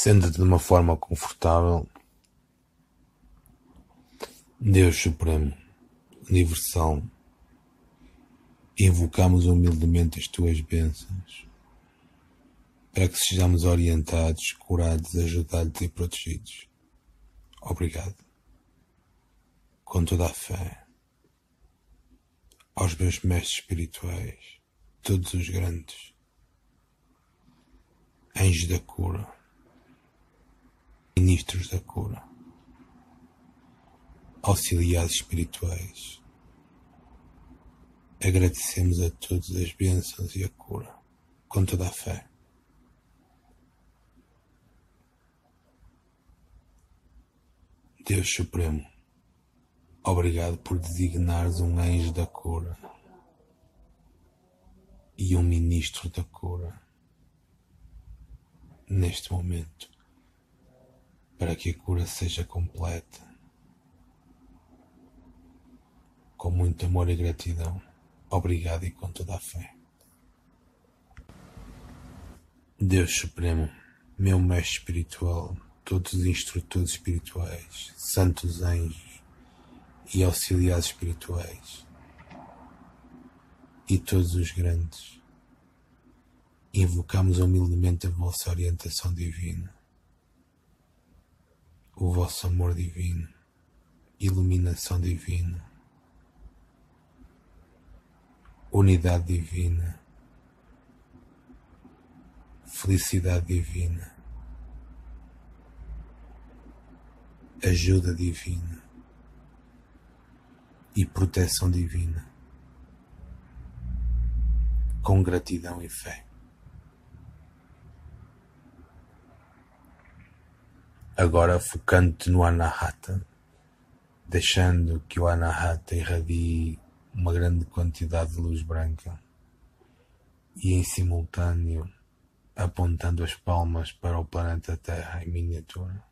Senta-te de uma forma confortável. Deus Supremo, Universal, invocamos humildemente as tuas bênçãos para que sejamos orientados, curados, ajudados e protegidos. Obrigado. Com toda a fé, aos meus mestres espirituais, todos os grandes, anjos da cura, ministros da cura, auxiliares espirituais. Agradecemos a todos as bênçãos e a cura, com toda a fé. Deus Supremo, obrigado por designares um anjo da cura e um ministro da cura neste momento para que a cura seja completa. Com muito amor e gratidão, obrigado e com toda a fé. Deus Supremo, meu mestre espiritual, todos os instrutores espirituais, santos anjos e auxiliares espirituais, e todos os grandes, invocamos humildemente a vossa orientação divina o vosso amor divino, iluminação divina, unidade divina, felicidade divina, ajuda divina e proteção divina, com gratidão e fé. Agora focando-te no Anahata, deixando que o Anahata irradie uma grande quantidade de luz branca e em simultâneo apontando as palmas para o planeta Terra em miniatura.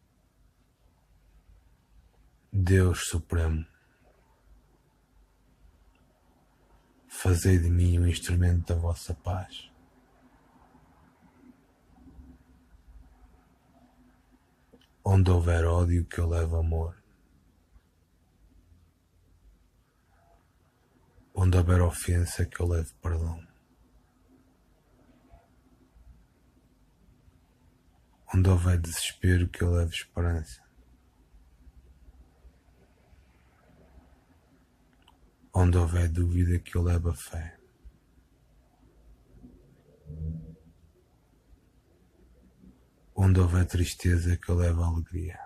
Deus Supremo, fazei de mim um instrumento da vossa paz. Onde houver ódio, que eu leve amor. Onde houver ofensa, que eu leve perdão. Onde houver desespero, que eu leve esperança. Onde houver dúvida, que eu leve a fé. Onde houver tristeza, que eu a alegria.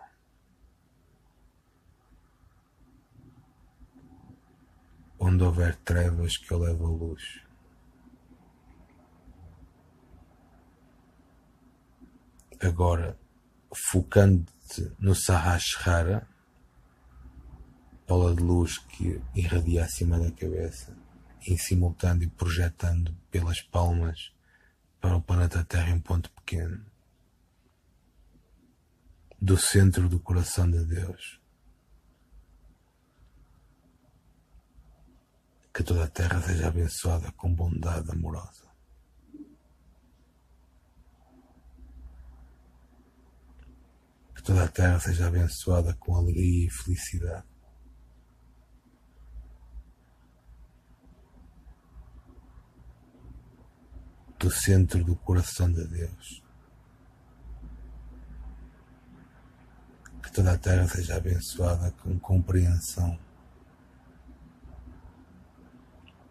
Onde houver trevas, que eu leve a luz. Agora, focando-te no Sahasrara, bola de luz que irradia acima da cabeça, em simultâneo projetando pelas palmas para o planeta Terra em ponto pequeno do centro do coração de Deus. Que toda a terra seja abençoada com bondade amorosa. Que toda a terra seja abençoada com alegria e felicidade. Do centro do coração de Deus. Toda a terra seja abençoada com compreensão,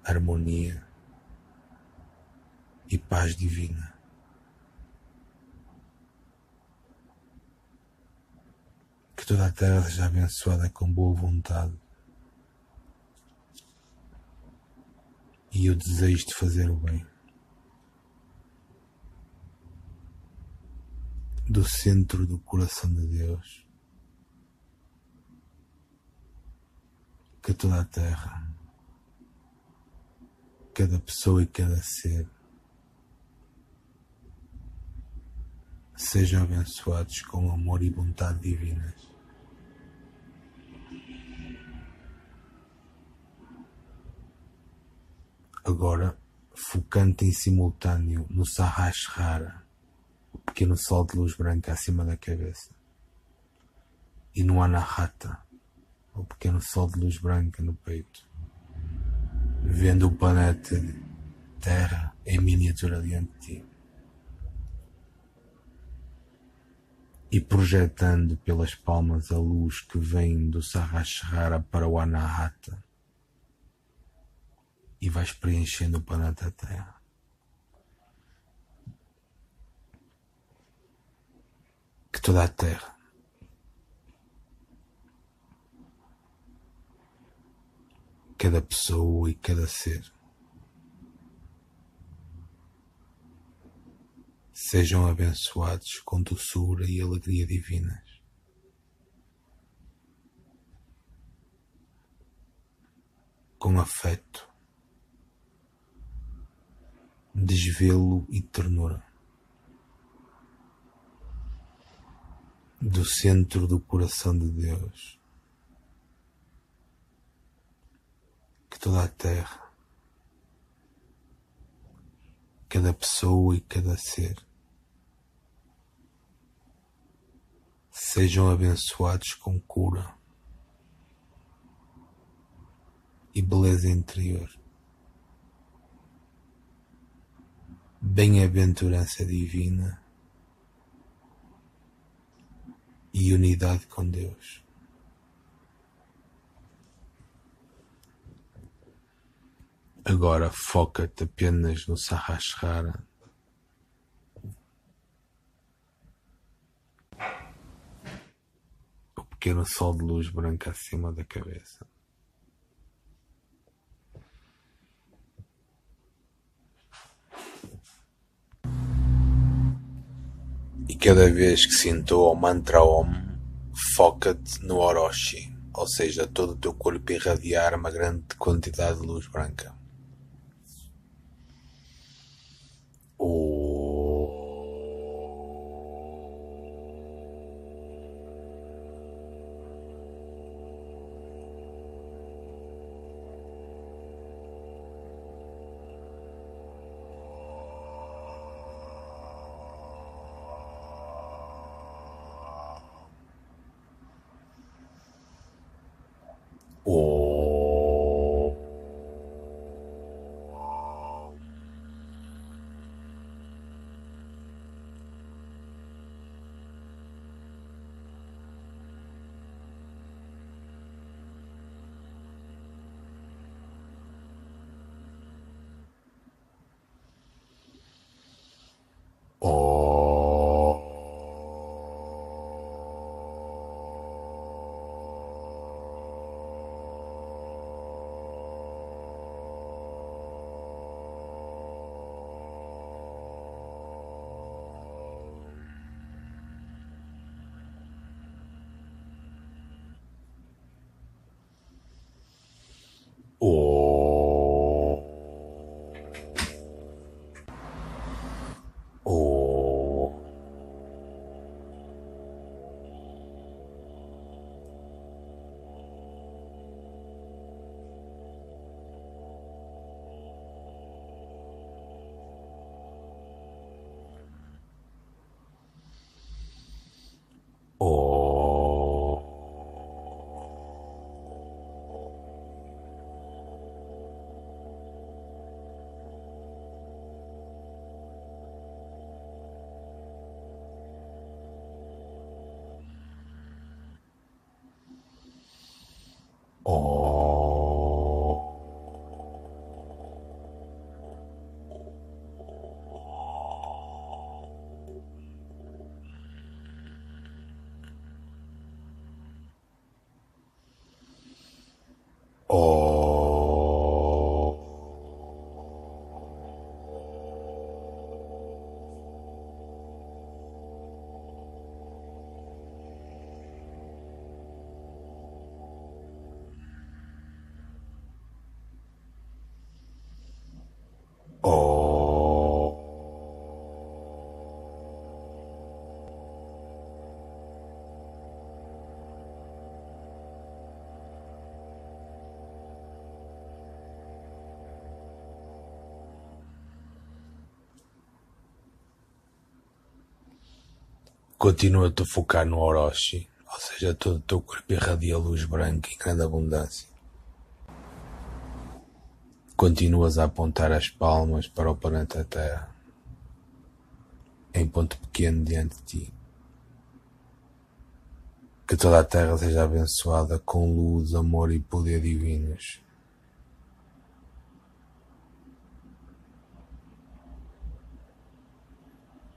harmonia e paz divina. Que toda a terra seja abençoada com boa vontade e o desejo de fazer o bem. Do centro do coração de Deus que toda a terra, cada pessoa e cada ser sejam abençoados com amor e bondade divinas. Agora, focando em simultâneo no Sahasrara, o pequeno sol de luz branca acima da cabeça. E no Anahata, o pequeno sol de luz branca no peito, vendo o planeta Terra em miniatura diante de ti. E projetando pelas palmas a luz que vem do Sahasrara para o Anahata, e vais preenchendo o planeta Terra. Que toda a Terra cada pessoa e cada ser sejam abençoados com doçura e alegria divinas. Com afeto, desvelo e ternura. Do centro do coração de Deus, toda a terra, cada pessoa e cada ser sejam abençoados com cura e beleza interior. Bem-aventurança divina e unidade com Deus. Agora foca-te apenas no Sahasrara pequeno sol de luz branca acima da cabeça. E cada vez que sinto o mantra Om, foca-te no Orochi, ou seja, todo o teu corpo irradiar uma grande quantidade de luz branca. 我 Oh. Continua-te a focar no Orochi, ou seja, todo o teu corpo irradia luz branca em grande abundância. Continuas a apontar as palmas para o planeta Terra, em ponto pequeno diante de ti. Que toda a Terra seja abençoada com luz, amor e poder divinos.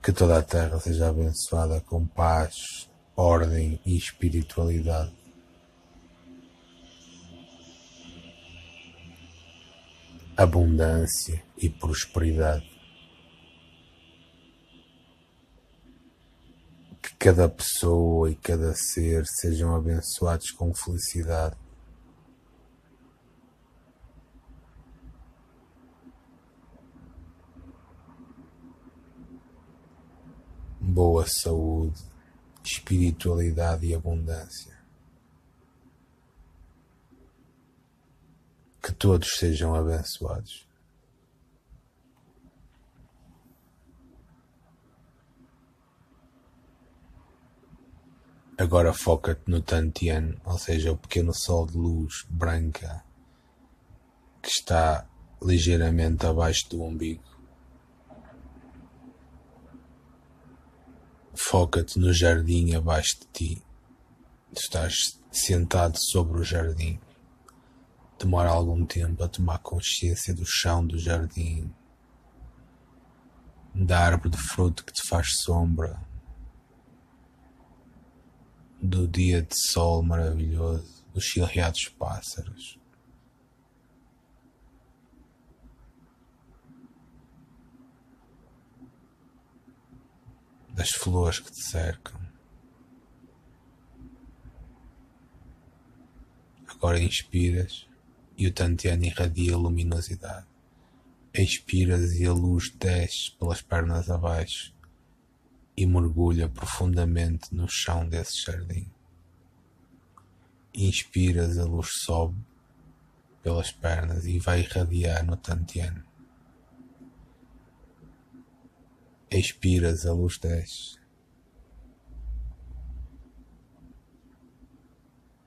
Que toda a terra seja abençoada com paz, ordem e espiritualidade. Abundância e prosperidade. Que cada pessoa e cada ser sejam abençoados com felicidade boa saúde, espiritualidade e abundância. Que todos sejam abençoados. Agora foca-te no Tantian, ou seja, o pequeno sol de luz branca que está ligeiramente abaixo do umbigo. Foca-te no jardim abaixo de ti. Estás sentado sobre o jardim. Demora algum tempo a tomar consciência do chão do jardim, da árvore de fruto que te faz sombra, do dia de sol maravilhoso, dos chilreados pássaros. Das flores que te cercam. Agora inspiras e o Tantiano irradia luminosidade. Expiras e a luz desce pelas pernas abaixo e mergulha profundamente no chão desse jardim. Inspiras, a luz sobe pelas pernas e vai irradiar no Tantiano. Expiras, a luz desce.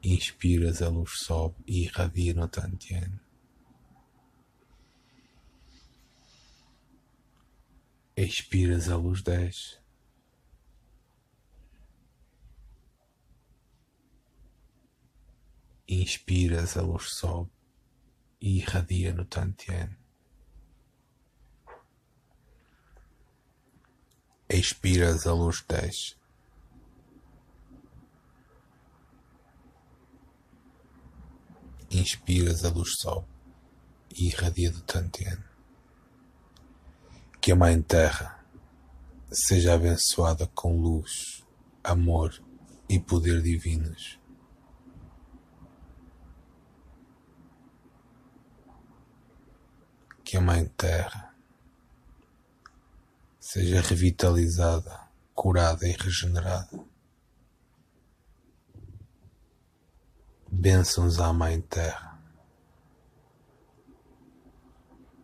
Inspiras, a luz sobe e irradia no Tantian. Expiras, a luz desce. Inspiras, a luz sobe e irradia no Tantian. Expiras a luz desce. Inspiras a luz sol e irradia do Tantiano. Que a Mãe Terra seja abençoada com luz, amor e poder divinos. Que a Mãe Terra seja revitalizada, curada e regenerada. Bênçãos à Mãe Terra.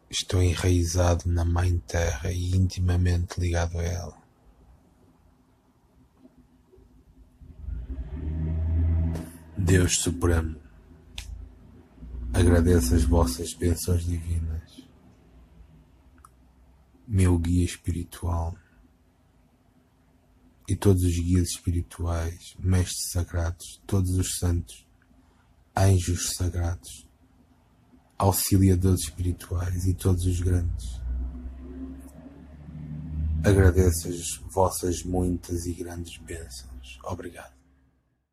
Estou enraizado na Mãe Terra e intimamente ligado a ela. Deus Supremo, agradeço as vossas bênçãos divinas meu guia espiritual e todos os guias espirituais, mestres sagrados, todos os santos, anjos sagrados, auxiliadores espirituais e todos os grandes. Agradeço as vossas muitas e grandes bênçãos. Obrigado.